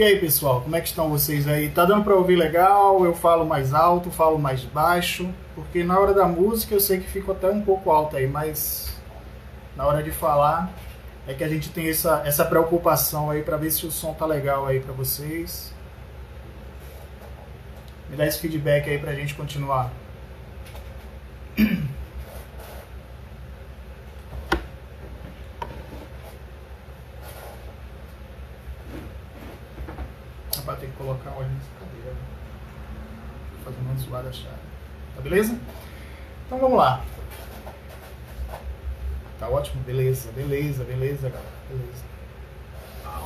E aí, pessoal, como é que estão vocês aí? Tá dando para ouvir legal? Eu falo mais alto, falo mais baixo? Porque na hora da música eu sei que fico até um pouco alto aí, mas na hora de falar é que a gente tem essa, essa preocupação aí para ver se o som tá legal aí para vocês. Me dá esse feedback aí pra gente continuar. Rapaz, tem que colocar óleo nessa cadeira. né? Chata. Tá beleza? Então vamos lá. Tá ótimo? Beleza, beleza, beleza, galera. Beleza.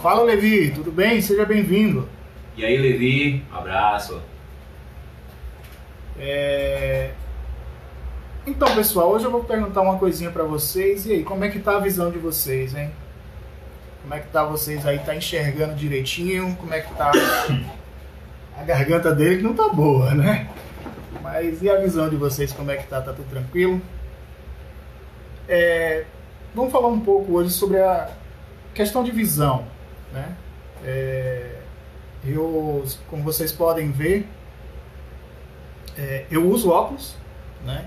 Fala, Levi, tudo bem? Seja bem-vindo. E aí, Levi, um abraço. É... Então, pessoal, hoje eu vou perguntar uma coisinha pra vocês. E aí, como é que tá a visão de vocês, hein? Como é que tá vocês aí? Tá enxergando direitinho? Como é que tá a garganta dele que não tá boa, né? Mas e a visão de vocês, como é que tá? Tá tudo tranquilo? É... Vamos falar um pouco hoje sobre a questão de visão, né? É... Eu, como vocês podem ver, é, eu uso óculos, né?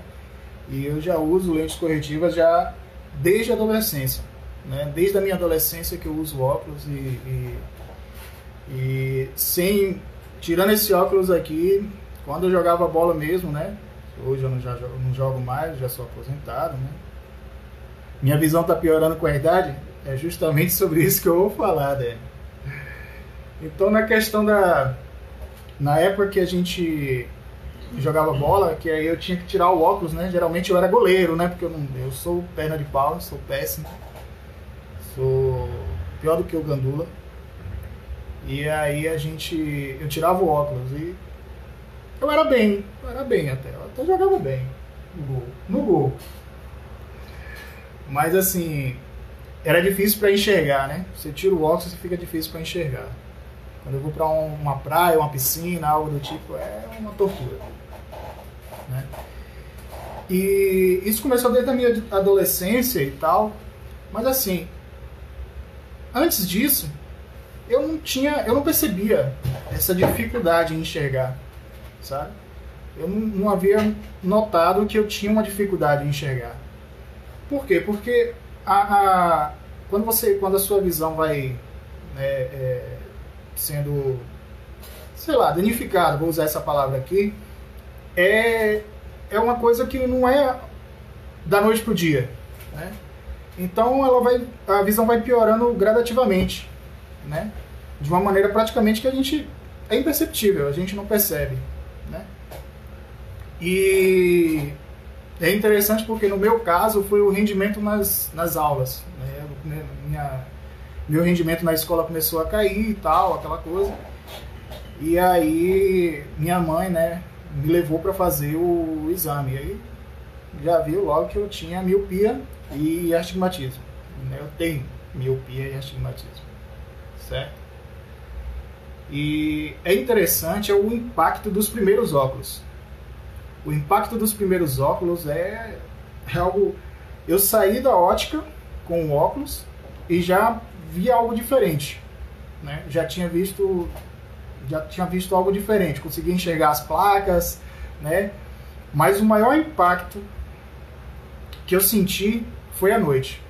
E eu já uso lentes corretivas já desde a adolescência, né? Desde a minha adolescência que eu uso óculos e, e, e sem tirando esse óculos aqui, quando eu jogava bola mesmo, né? Hoje eu não, já, não jogo mais, já sou aposentado, né? Minha visão tá piorando com a idade, é justamente sobre isso que eu vou falar, né? Então na questão da na época que a gente jogava bola, que aí eu tinha que tirar o óculos, né? Geralmente eu era goleiro, né? Porque eu, não, eu sou perna de pau, sou péssimo. Sou pior do que o Gandula. E aí a gente. Eu tirava o óculos e. Eu era bem, eu era bem até. Eu até jogava bem no gol. No gol. Mas assim. Era difícil pra enxergar, né? Você tira o óculos e fica difícil pra enxergar. Quando eu vou pra um- uma praia, uma piscina, algo do tipo, é uma tortura. Né? E isso começou desde a minha adolescência e tal. Mas assim, antes disso, eu não tinha, eu não percebia essa dificuldade em enxergar, sabe? Eu não, havia notado que eu tinha uma dificuldade em enxergar. Por quê? Porque a, a- quando você, quando a sua visão vai né, é, sendo, sei lá, danificada, vou usar essa palavra aqui, é, é uma coisa que não é da noite pro dia, né? Então ela vai, a visão vai piorando gradativamente, né? De uma maneira praticamente que a gente é imperceptível, a gente não percebe, né? E é interessante porque no meu caso foi o rendimento nas, nas aulas, né? Eu- Minha, meu rendimento na escola começou a cair e tal, aquela coisa. E aí minha mãe, né, me levou para fazer o exame. E aí já viu logo que eu tinha miopia e astigmatismo. né? Eu tenho miopia e astigmatismo, certo? E é interessante é o impacto dos primeiros óculos. O impacto dos primeiros óculos é, é algo. Eu saí da ótica com o óculos e já vi algo diferente, né? Já tinha visto, já tinha visto algo diferente. Consegui enxergar as placas, né? Mas o maior impacto que eu senti foi à noite,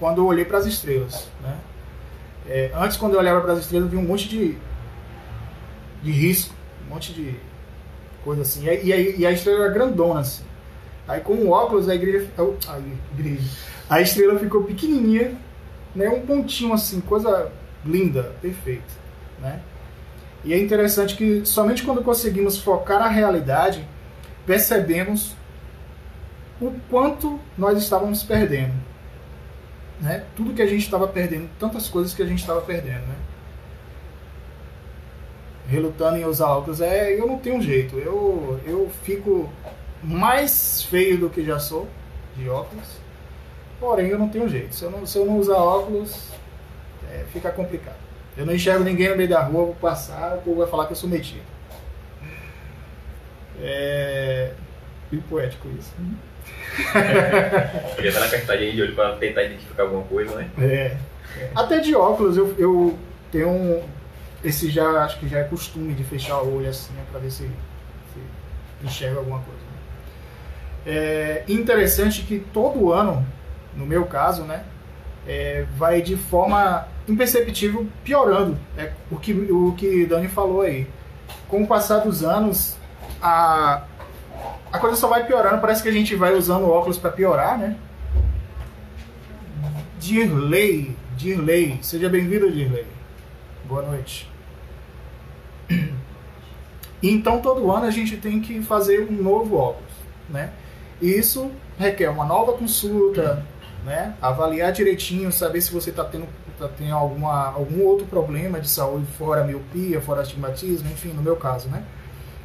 quando eu olhei para as estrelas, né? É, antes, quando eu olhava para as estrelas, eu vi um monte de, de risco, um monte de coisa assim. E, e, e a estrela era grandona, assim. Aí com o óculos, a igreja, oh, a igreja, a estrela ficou pequenininha, né? Um pontinho assim, coisa linda, perfeita, né? E é interessante que somente quando conseguimos focar a realidade, percebemos o quanto nós estávamos perdendo. Né? Tudo que a gente estava perdendo, tantas coisas que a gente estava perdendo. Né? Relutando em usar óculos, é, eu não tenho jeito. Eu, eu fico mais feio do que já sou de óculos, porém eu não tenho jeito. Se eu não, se eu não usar óculos, é, fica complicado. Eu não enxergo ninguém no meio da rua, vou passar, o povo vai falar que eu sou metido. É. Bem poético isso. Podia estar na apertadinha de olho pra tentar identificar alguma coisa, né? É. Até de óculos eu, eu tenho um. Esse já acho que já é costume de fechar o olho assim, né, para ver se, se, enxerga alguma coisa. Né? É interessante que todo ano, no meu caso, né, é, vai de forma imperceptível piorando. É o que o que Dani falou aí. Com o passar dos anos, a a coisa só vai piorando. Parece que a gente vai usando óculos para piorar, né? Dirley, Dirley, seja bem-vindo, Dirley. Boa noite. Então todo ano a gente tem que fazer um novo óculos, né? E isso requer uma nova consulta, né? Avaliar direitinho, saber se você está tendo, tá tendo alguma, algum outro problema de saúde, fora miopia, fora astigmatismo, enfim, no meu caso, né?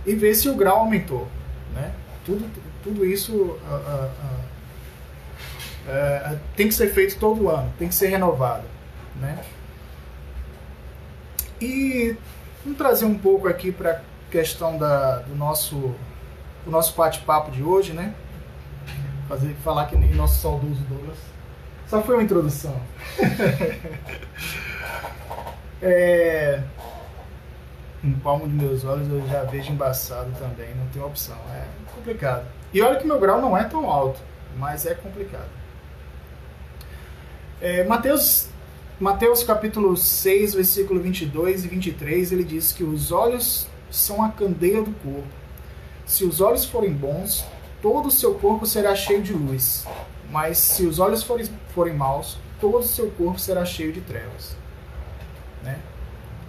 E ver se o grau aumentou, né? Tudo, tudo isso uh, uh, uh, tem que ser feito todo ano, tem que ser renovado, né? E vamos trazer um pouco aqui para a questão da, do nosso, do nosso bate-papo de hoje, né? Fazer, falar que nem nosso saudoso Douglas. Só foi uma introdução. é, um palmo de meus olhos eu já vejo embaçado também, não tem opção. É complicado. E olha que meu grau não é tão alto, mas é complicado. É, Mateus Mateus capítulo 6, versículo 22 e 23, ele diz que os olhos são a candeia do corpo. Se os olhos forem bons, todo o seu corpo será cheio de luz. Mas se os olhos forem, forem maus, todo o seu corpo será cheio de trevas. Né?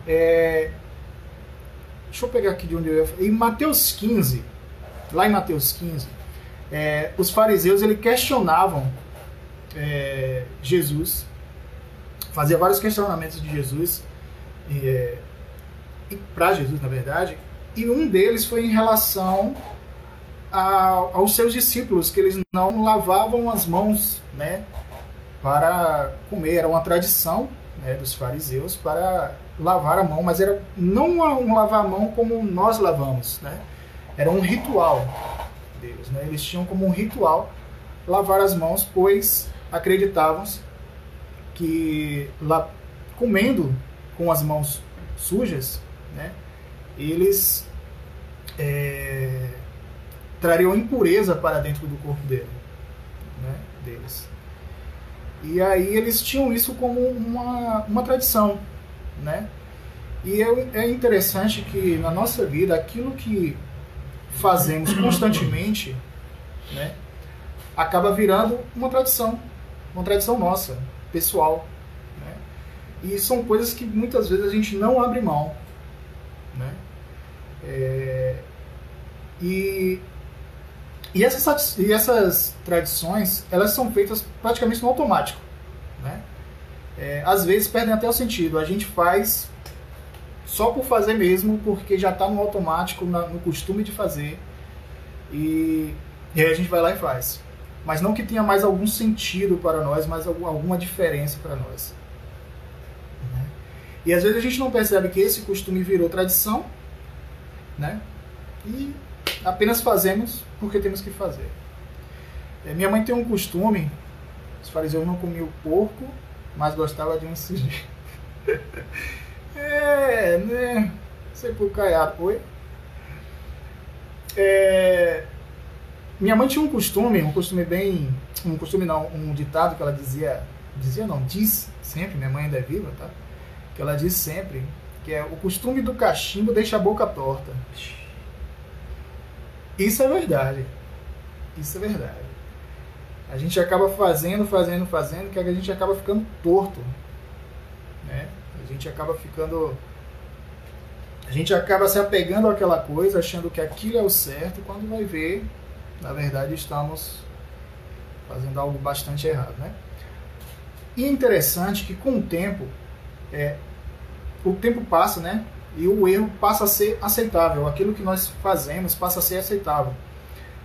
É... Deixa eu pegar aqui de onde eu ia Em Mateus 15, lá em Mateus 15, é, os fariseus ele questionavam é, Jesus fazia vários questionamentos de Jesus, e, é, e para Jesus, na verdade, e um deles foi em relação a, aos seus discípulos, que eles não lavavam as mãos né, para comer. Era uma tradição né, dos fariseus para lavar a mão, mas era não um lavar a mão como nós lavamos, né? era um ritual deles. Né? Eles tinham como um ritual lavar as mãos, pois acreditavam que lá comendo com as mãos sujas, né, eles é, trariam impureza para dentro do corpo dele, né, deles. E aí eles tinham isso como uma, uma tradição, né? E é, é interessante que na nossa vida aquilo que fazemos constantemente, né, acaba virando uma tradição, uma tradição nossa, pessoal. Né? E são coisas que muitas vezes a gente não abre mão. Né? É, e, e, essas, e essas tradições, elas são feitas praticamente no automático. Né? É, às vezes perdem até o sentido. A gente faz só por fazer mesmo, porque já está no automático, na, no costume de fazer. E, e aí a gente vai lá e faz mas não que tenha mais algum sentido para nós, mas alguma diferença para nós. Né? E às vezes a gente não percebe que esse costume virou tradição, né? E apenas fazemos porque temos que fazer. É, minha mãe tem um costume, os fariseus não comiam porco, mas gostava de um sujeito. é, né? Sei por caiado. Oi? É, minha mãe tinha um costume, um costume bem. Um costume não, um ditado que ela dizia. Dizia não, diz sempre, minha mãe ainda é viva, tá? Que ela diz sempre, que é o costume do cachimbo deixa a boca torta. Isso é verdade. Isso é verdade. A gente acaba fazendo, fazendo, fazendo, que a gente acaba ficando torto. Né? A gente acaba ficando. A gente acaba se apegando àquela coisa, achando que aquilo é o certo, quando vai ver, na verdade estamos fazendo algo bastante errado, né? E é interessante que com o tempo, é, o tempo passa, né? E o erro passa a ser aceitável. Aquilo que nós fazemos passa a ser aceitável.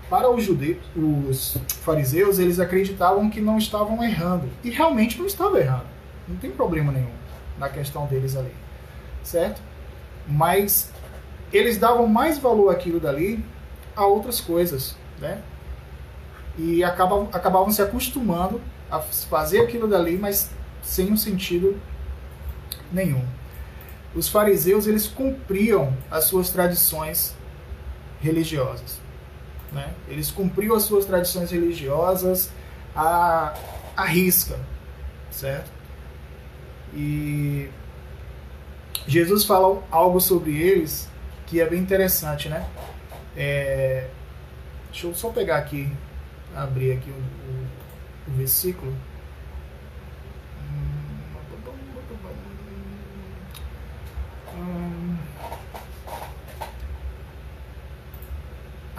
Para os judeus, os fariseus, eles acreditavam que não estavam errando. E realmente não estavam errando. Não tem problema nenhum na questão deles ali. Certo? Mas eles davam mais valor àquilo dali a outras coisas né? E acabam, acabavam se acostumando a fazer aquilo dali, mas sem um sentido nenhum. os fariseus eles cumpriam as suas tradições religiosas. Né? Eles cumpriam as suas tradições religiosas à, à risca, certo? E Jesus fala algo sobre eles que é bem interessante, né? É, deixa eu só pegar aqui, abrir aqui o, versículo.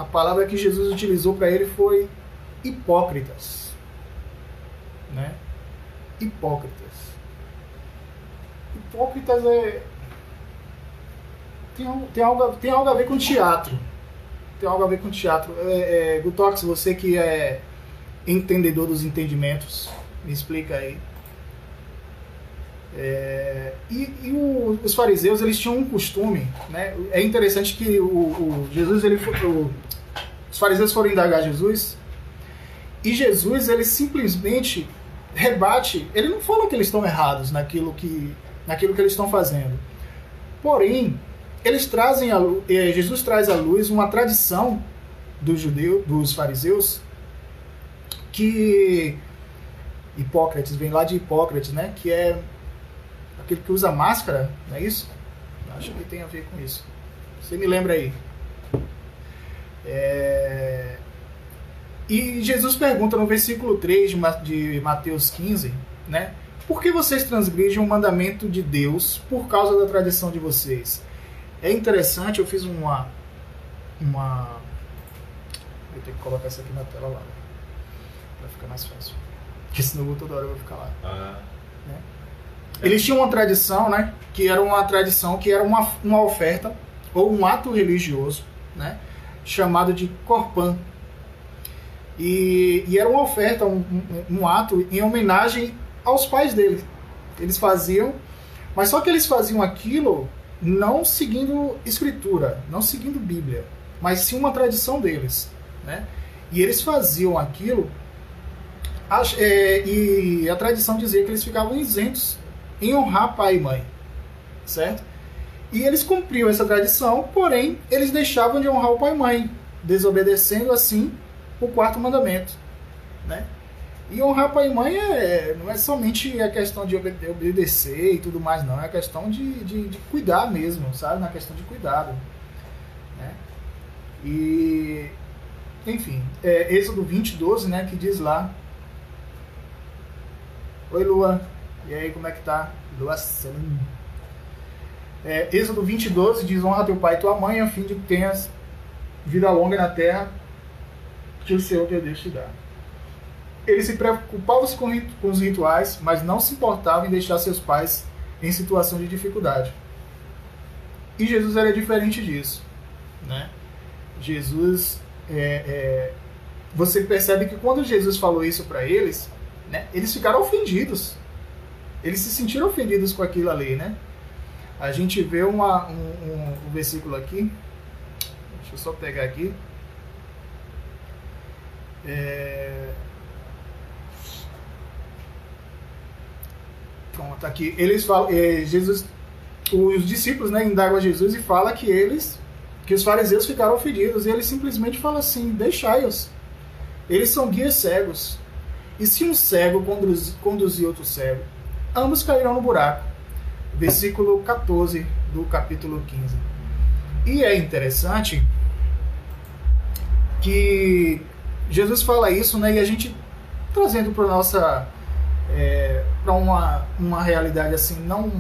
a palavra que Jesus utilizou para ele foi hipócritas. Né? Hipócritas. Hipócritas é. Tem, tem, algo, tem algo a ver com teatro. Tem algo a ver com teatro. É, é, Gutox, você que é entendedor dos entendimentos, me explica aí. É, e, e o, os fariseus eles tinham um costume, né? É interessante que o, o Jesus ele o, os fariseus foram indagar Jesus e Jesus ele simplesmente rebate. Ele não fala que eles estão errados naquilo que naquilo que eles estão fazendo. Porém, eles trazem a, é, Jesus traz à luz uma tradição dos judeus, dos fariseus, que Hipócrates vem lá de Hipócrates, né? Que é aquele que usa máscara, não é isso? Acho que tem a ver com isso. Você me lembra aí? É... E Jesus pergunta no versículo 3 de Mateus 15, né? Por que vocês transgridem o mandamento de Deus por causa da tradição de vocês? É interessante, eu fiz uma. uma Vou ter que colocar isso aqui na tela lá. Vai ficar mais fácil. Porque senão toda hora eu vou ficar lá. Ah. Né? Eles tinham uma tradição, né? Que era uma tradição que era uma, uma oferta ou um ato religioso, né? Chamado de Corpan. E, e era uma oferta, um, um, um ato em homenagem aos pais dele. Eles faziam, mas só que eles faziam aquilo não seguindo escritura, não seguindo Bíblia, mas sim uma tradição deles, né? E eles faziam aquilo é, e a tradição dizia que eles ficavam isentos em honrar pai e mãe, certo? E eles cumpriam essa tradição, porém eles deixavam de honrar o pai e mãe, desobedecendo assim o quarto mandamento, né? E honrar pai e mãe é, não é somente a questão de obedecer e tudo mais, não. É a questão de, de, de cuidar mesmo, sabe? Na questão de cuidado. Né? E, enfim, é, Êxodo 20, 12, né? Que diz lá. Oi, Lua. E aí, como é que tá? Doação. É, Êxodo 20, 12 diz: Honra teu pai e tua mãe, a fim de que tenhas vida longa na terra que o Senhor teu Deus te dá. Ele se preocupava com, com os rituais, mas não se importava em deixar seus pais em situação de dificuldade. E Jesus era diferente disso. Né? Jesus. É, é, você percebe que quando Jesus falou isso para eles, né, eles ficaram ofendidos. Eles se sentiram ofendidos com aquilo ali, né? A gente vê uma, um, um, um versículo aqui. Deixa eu só pegar aqui. É... Pronto, aqui. Eles falam. É, Jesus. Os discípulos né, indagam a Jesus e fala que eles. Que os fariseus ficaram ofendidos. E ele simplesmente fala assim: deixai-os. Eles são guias cegos. E se um cego conduz, conduzir outro cego, ambos cairão no buraco. Versículo 14 do capítulo 15. E é interessante que Jesus fala isso, né? E a gente trazendo para nossa é, para uma, uma realidade assim não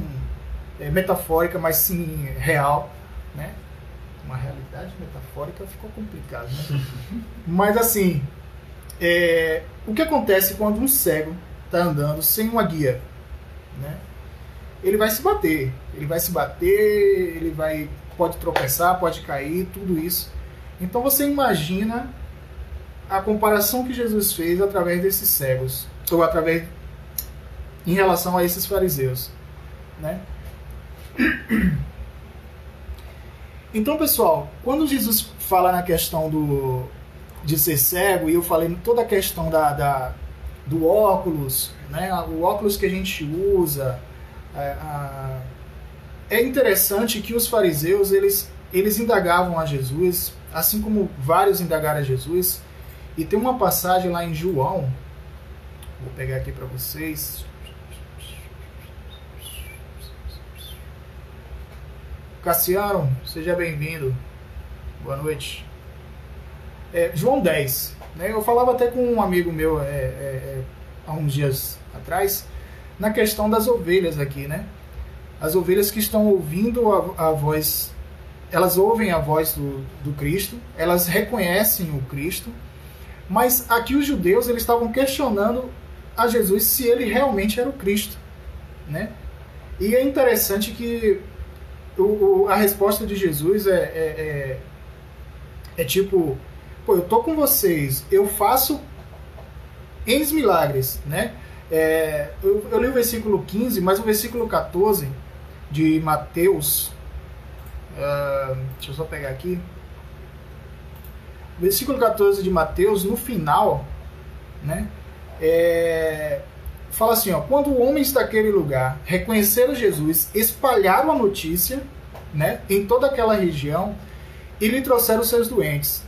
é, metafórica, mas sim real, né? Uma realidade metafórica ficou complicado, né? mas assim, é, o que acontece quando um cego está andando sem uma guia? Né? Ele vai se bater, ele vai se bater, ele vai pode tropeçar, pode cair, tudo isso. Então você imagina a comparação que Jesus fez através desses cegos, ou através em relação a esses fariseus, né? Então, pessoal, quando Jesus fala na questão do de ser cego, e eu falei toda a questão da, da do óculos, né? o óculos que a gente usa, a, a, é interessante que os fariseus eles, eles indagavam a Jesus, assim como vários indagaram a Jesus. E tem uma passagem lá em João, vou pegar aqui para vocês. Cassiano, seja bem-vindo. Boa noite. É, João 10. Né? Eu falava até com um amigo meu é, é, é, há uns dias atrás na questão das ovelhas aqui, né? As ovelhas que estão ouvindo a, a voz, elas ouvem a voz do, do Cristo, elas reconhecem o Cristo, mas aqui os judeus eles estavam questionando a Jesus se ele realmente era o Cristo, né? E é interessante que o, o, a resposta de Jesus é, é, é, é tipo pô, eu tô com vocês, eu faço N milagres, né? É, eu, eu, li o versículo 15, mas o versículo 14 de Mateus, uh, deixa eu só pegar aqui. Versículo 14 de Mateus, no final, né? É, fala assim, ó, quando homens daquele lugar reconheceram Jesus, espalharam a notícia, né, em toda aquela região e lhe trouxeram seus doentes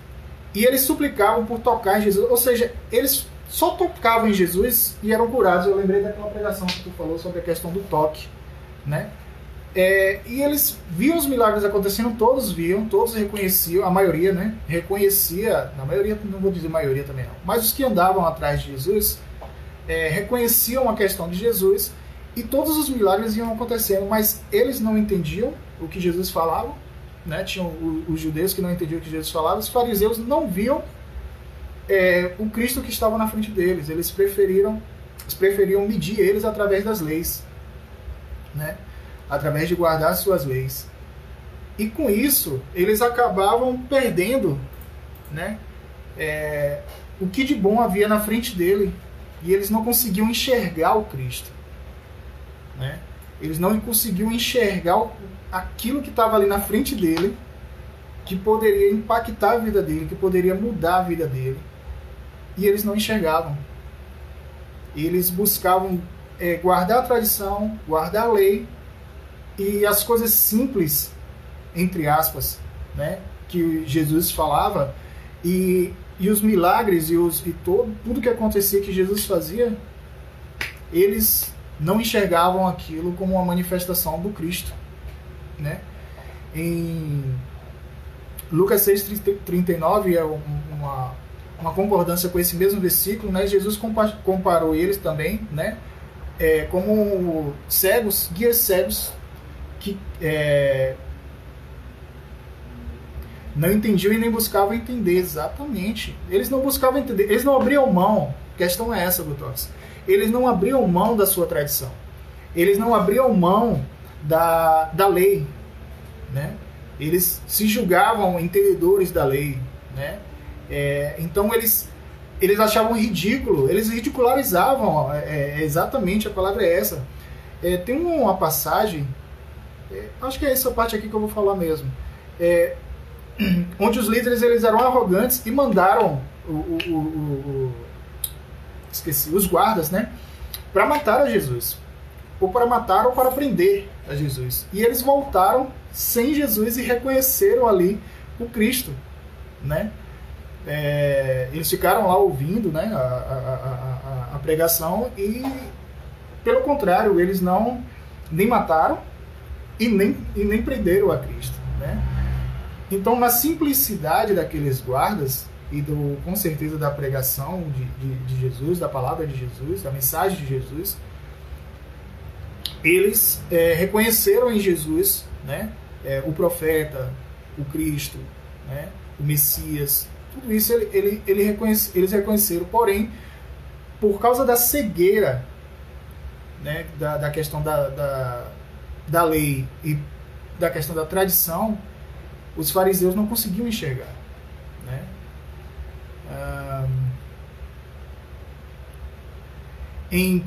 e eles suplicavam por tocar em Jesus. Ou seja, eles só tocavam em Jesus e eram curados. Eu lembrei daquela pregação que tu falou sobre a questão do toque, né? É, e eles viam os milagres acontecendo, todos viam, todos reconheciam, a maioria, né? Reconhecia, na maioria, não vou dizer maioria também não, mas os que andavam atrás de Jesus é, reconheciam a questão de Jesus e todos os milagres iam acontecendo, mas eles não entendiam o que Jesus falava né? Tinham os judeus que não entendiam o que Jesus falava, os fariseus não viam é, o Cristo que estava na frente deles. Eles preferiram, eles preferiam medir eles através das leis, né? Através de guardar suas leis. E com isso, eles acabavam perdendo, né? É, o que de bom havia na frente dele e eles não conseguiam enxergar o Cristo, né? Eles não conseguiam enxergar aquilo que estava ali na frente dele, que poderia impactar a vida dele, que poderia mudar a vida dele. E eles não enxergavam. Eles buscavam é, guardar a tradição, guardar a lei e as coisas simples, entre aspas, né, que Jesus falava e, e os milagres e, os, e todo, tudo que acontecia que Jesus fazia, eles não enxergavam aquilo como uma manifestação do Cristo né? Em Lucas 6,39 é uma, uma concordância com esse mesmo versículo, né? Jesus comparou eles também, né? É, como cegos, guias cegos que é, não entendiam e nem buscavam entender exatamente. Eles não buscavam entender, eles não abriam mão. Questão é essa, Gutox. Eles não abriam mão da sua tradição. Eles não abriam mão da, da lei, né? Eles se julgavam entendedores da lei, né? É, então eles eles achavam ridículo, eles ridicularizavam, é, é, exatamente a palavra é essa. É, tem uma passagem, é, acho que é essa parte aqui que eu vou falar mesmo, é, onde os líderes eles eram arrogantes e mandaram o, o, o, o esqueci, os guardas, né, para matar a Jesus ou para matar ou para prender a Jesus. E eles voltaram sem Jesus e reconheceram ali o Cristo, né? É, eles ficaram lá ouvindo né, a, a, a, a, pregação e, pelo contrário, eles não nem mataram e nem, e nem prenderam a Cristo. Né? Então, na simplicidade daqueles guardas e do, com certeza da pregação de, de, de Jesus, da palavra de Jesus, da mensagem de Jesus, eles é, reconheceram em Jesus né, é, o profeta, o Cristo, né, o Messias, tudo isso ele, ele, ele reconhece, eles reconheceram, porém, por causa da cegueira né, da, da questão da, da, da lei e da questão da tradição, os fariseus não conseguiam enxergar. Né? em 1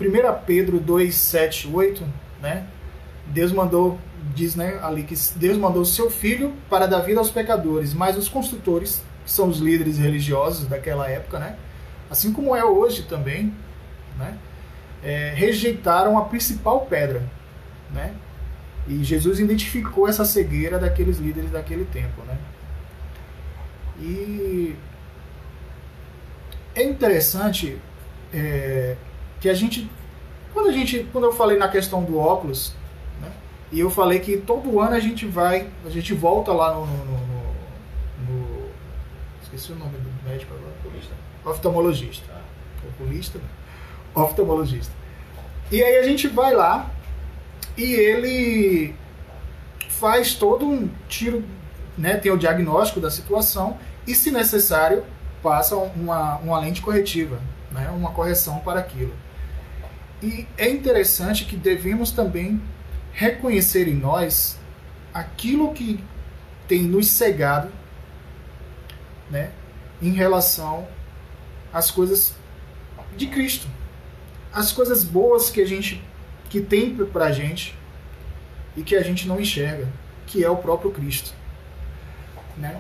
Pedro 2, 7, 8, né? Deus mandou, diz né, ali que Deus mandou seu filho para dar vida aos pecadores, mas os construtores, que são os líderes religiosos daquela época, né? assim como é hoje também, né? É, rejeitaram a principal pedra. Né? E Jesus identificou essa cegueira daqueles líderes daquele tempo, né? E é interessante é, que a gente, quando a gente, quando eu falei na questão do óculos, né? E eu falei que todo ano a gente vai, a gente volta lá no, no, no, no esqueci o nome do médico agora, oculista, oftalmologista, oculista, oftalmologista. E aí a gente vai lá e ele faz todo um tiro, né, tem o diagnóstico da situação e, se necessário, passa uma, uma lente corretiva, né, uma correção para aquilo. E é interessante que devemos também reconhecer em nós aquilo que tem nos cegado né, em relação às coisas de Cristo. As coisas boas que a gente que tem para a gente e que a gente não enxerga, que é o próprio Cristo. Né?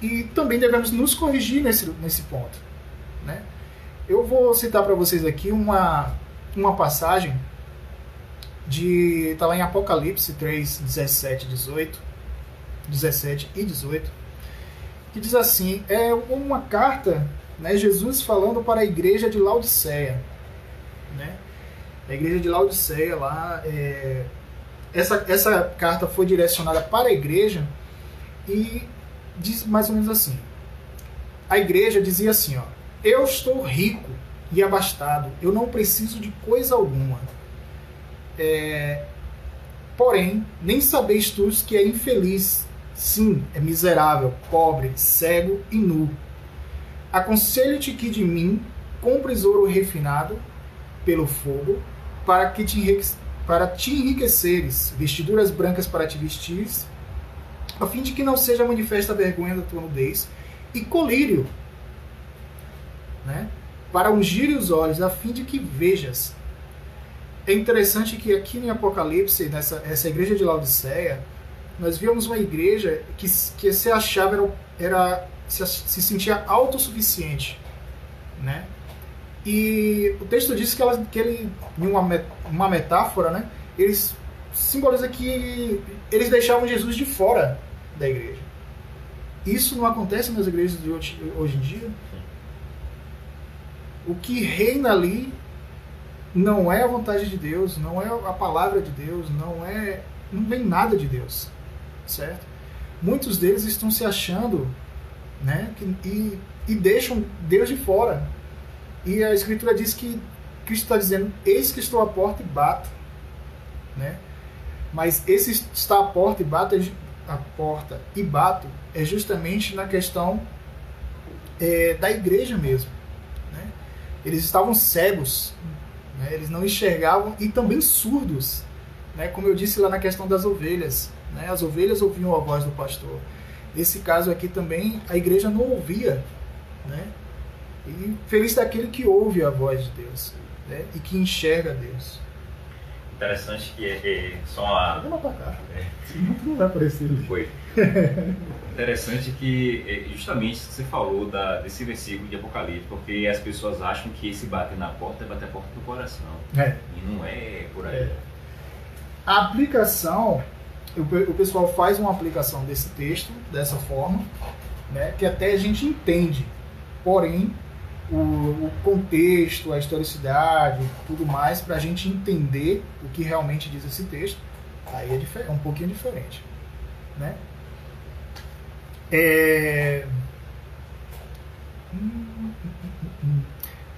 E também devemos nos corrigir nesse, nesse ponto. Né? Eu vou citar para vocês aqui uma, uma passagem de está lá em Apocalipse 3, 17, 18, 17 e 18, que diz assim, é uma carta, né, Jesus falando para a igreja de Laodiceia, né? A igreja de Laodiceia lá, é, essa, essa carta foi direcionada para a igreja e diz mais ou menos assim: a igreja dizia assim, ó, eu estou rico e abastado, eu não preciso de coisa alguma. É, porém, nem sabeis tu que é infeliz, sim, é miserável, pobre, cego e nu. Aconselho-te que de mim compres ouro refinado pelo fogo para que te para te enriqueceres, vestiduras brancas para te vestires, a fim de que não seja manifesta a vergonha da tua nudez, e colírio, né? para ungir os olhos, a fim de que vejas. É interessante que aqui em Apocalipse, nessa essa igreja de Laodiceia, nós vimos uma igreja que, que se achava, era, era se, se sentia autossuficiente, né? E o texto diz que, ela, que ele, em uma, uma metáfora, né, eles simboliza que eles deixavam Jesus de fora da igreja. Isso não acontece nas igrejas de hoje, hoje em dia. O que reina ali não é a vontade de Deus, não é a palavra de Deus, não é não vem nada de Deus, certo? Muitos deles estão se achando, né, que, e, e deixam Deus de fora. E a Escritura diz que Cristo está dizendo: Eis que estou à porta e bato. Né? Mas esse está à porta e bato, a porta e bato é justamente na questão é, da igreja mesmo. Né? Eles estavam cegos, né? eles não enxergavam e também surdos. Né? Como eu disse lá na questão das ovelhas. Né? As ovelhas ouviam a voz do pastor. Nesse caso aqui também, a igreja não ouvia. Né? E feliz daquele que ouve a voz de Deus né? e que enxerga Deus. Interessante que é, é só uma. Vamos pra cá. É. Não vai aparecer. Foi. Interessante que é, justamente você falou da, desse versículo de Apocalipse, porque as pessoas acham que esse bater na porta é bater a porta do coração. É. E não é por aí. É. A aplicação, o, o pessoal faz uma aplicação desse texto dessa forma, né, que até a gente entende. Porém, o, o contexto, a historicidade, tudo mais, para a gente entender o que realmente diz esse texto, aí é, é um pouquinho diferente. Né? É...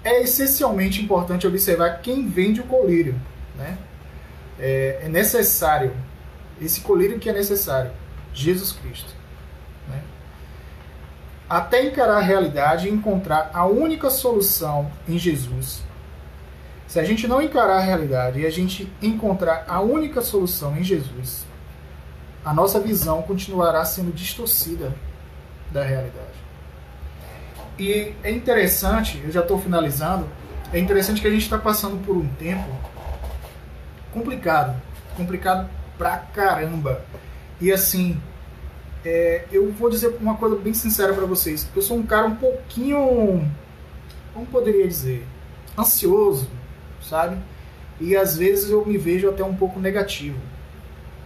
é essencialmente importante observar quem vende o colírio. Né? É, é necessário, esse colírio que é necessário, Jesus Cristo até encarar a realidade e encontrar a única solução em Jesus. Se a gente não encarar a realidade e a gente encontrar a única solução em Jesus, a nossa visão continuará sendo distorcida da realidade. E é interessante, eu já estou finalizando, é interessante que a gente está passando por um tempo complicado, complicado pra caramba. E assim, é, eu vou dizer uma coisa bem sincera para vocês. Eu sou um cara um pouquinho, como poderia dizer, ansioso, sabe? E às vezes eu me vejo até um pouco negativo,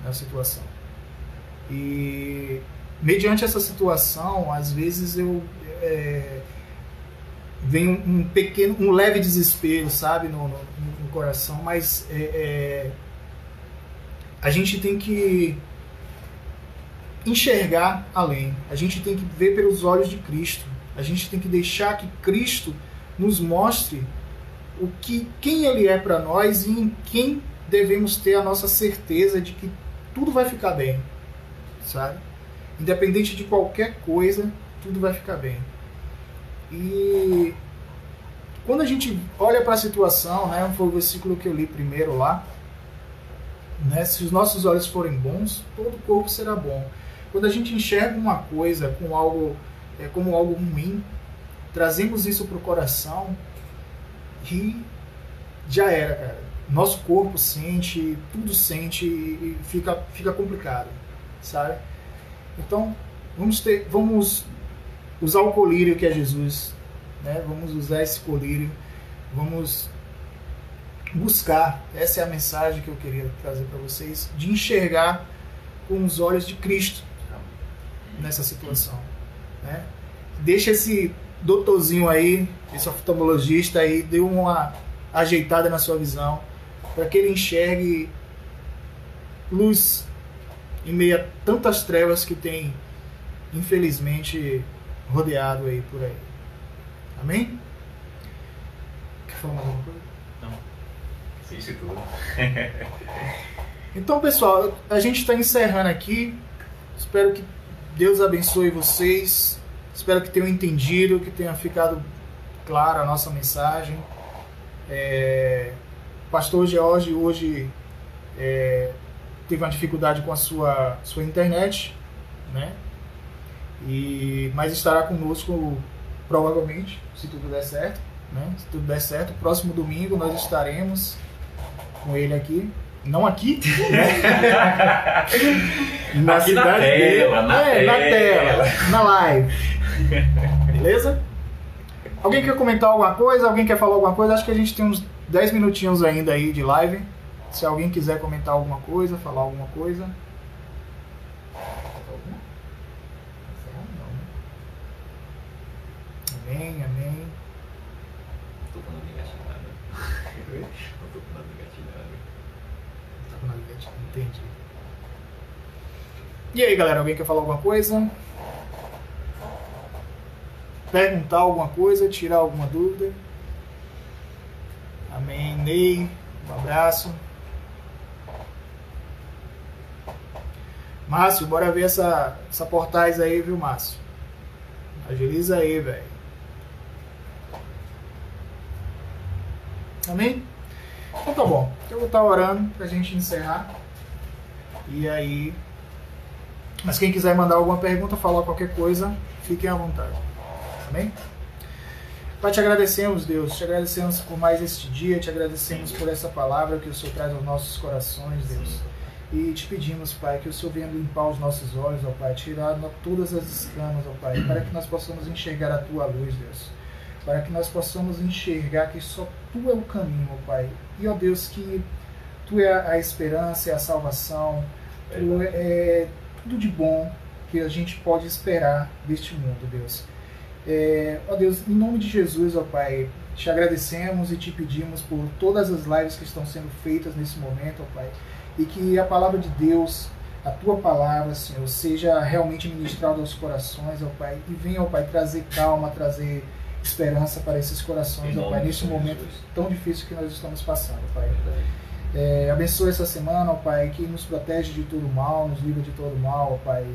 na situação. E mediante essa situação, às vezes eu é, vem um, pequeno, um leve desespero, sabe, no, no, no coração, mas é, é, a gente tem que enxergar além. A gente tem que ver pelos olhos de Cristo. A gente tem que deixar que Cristo nos mostre o que quem ele é para nós e em quem devemos ter a nossa certeza de que tudo vai ficar bem, sabe? Independente de qualquer coisa, tudo vai ficar bem. E quando a gente olha para a situação, né, foi o versículo que eu li primeiro lá, né, se os nossos olhos forem bons, todo o corpo será bom. Quando a gente enxerga uma coisa com algo, é, como algo ruim, trazemos isso para o coração e já era, cara. Nosso corpo sente, tudo sente e fica, fica complicado, sabe? Então, vamos ter, vamos usar o colírio que é Jesus, né? Vamos usar esse colírio, vamos buscar, essa é a mensagem que eu queria trazer para vocês, de enxergar com os olhos de Cristo nessa situação. Né? Deixa esse doutorzinho aí, esse oftalmologista aí, dê uma ajeitada na sua visão, para que ele enxergue luz em meio a tantas trevas que tem, infelizmente, rodeado aí por aí. Amém? Quer falar mais alguma coisa? Não. Tudo. então, pessoal, a gente está encerrando aqui. Espero que Deus abençoe vocês. Espero que tenham entendido, que tenha ficado clara a nossa mensagem. É, Pastor George hoje é, teve uma dificuldade com a sua, sua internet, né? E, mas estará conosco provavelmente, se tudo der certo. Né? Se tudo der certo, próximo domingo nós estaremos com ele aqui não aqui, né? na aqui cidade na tela, na, é, tela. na tela, na live. Beleza? Alguém quer comentar alguma coisa? Alguém quer falar alguma coisa? Acho que a gente tem uns 10 minutinhos ainda aí de live. Se alguém quiser comentar alguma coisa, falar alguma coisa. Amém, amém. Tô falando negativado. Não tô falando negativado. Entendi. E aí, galera, alguém quer falar alguma coisa? Perguntar alguma coisa, tirar alguma dúvida? Amém. Ney, um abraço. Márcio, bora ver essa, essa portais aí, viu, Márcio? Agiliza aí, velho. Amém? Então tá bom. Eu vou estar orando pra gente encerrar. E aí. Mas quem quiser mandar alguma pergunta, falar qualquer coisa, fiquem à vontade. Amém? Pai, te agradecemos, Deus, te agradecemos por mais este dia, te agradecemos por essa palavra que o Senhor traz aos nossos corações, Deus. E te pedimos, Pai, que o Senhor venha limpar os nossos olhos, ó Pai, tirar todas as escamas, ó Pai, para que nós possamos enxergar a Tua luz, Deus. Para que nós possamos enxergar que só Tu é o caminho, ó Pai. E, ó Deus, que Tu é a esperança, é a salvação, Tu é, é tudo de bom que a gente pode esperar deste mundo, Deus. É, ó Deus, em nome de Jesus, ó Pai, te agradecemos e te pedimos por todas as lives que estão sendo feitas nesse momento, ó Pai, e que a palavra de Deus, a tua palavra, Senhor, seja realmente ministrada aos corações, ó Pai, e venha, ó Pai, trazer calma, trazer esperança para esses corações, ó Pai, nesse momento tão difícil que nós estamos passando, Pai. É, abençoe essa semana, ó Pai, que nos protege de todo mal, nos livra de todo mal, ó Pai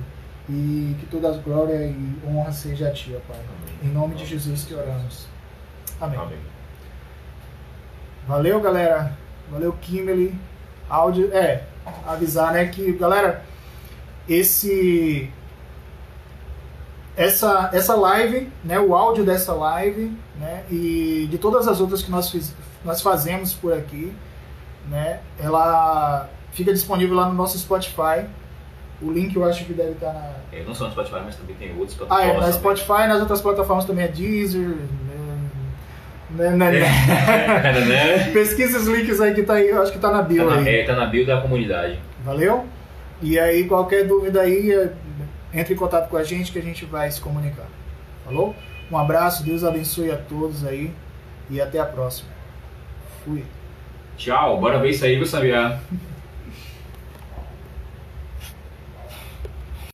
e que toda a glória e honra seja a Ti, ó Pai. Em nome de Jesus que oramos. Amém. Amém. Valeu, galera. Valeu, Kimberly. Áudio. É, avisar, né, que, galera, esse. Essa, essa live, né, o áudio dessa live, né, e de todas as outras que nós, fiz, nós fazemos por aqui, né, ela fica disponível lá no nosso Spotify, o link eu acho que deve estar na. É, não só no Spotify, mas também tem outras plataformas. Ah, é, na também. Spotify, nas outras plataformas também é Deezer. Né, né, né. É, né? Pesquisa os links aí que tá aí, eu acho que tá na bio Tá na, aí. é, tá na bio da comunidade. Valeu? E aí, qualquer dúvida aí, é, entre em contato com a gente que a gente vai se comunicar. Falou? Um abraço, Deus abençoe a todos aí e até a próxima. Fui. Tchau, bora ver isso aí, viu, Sabiá?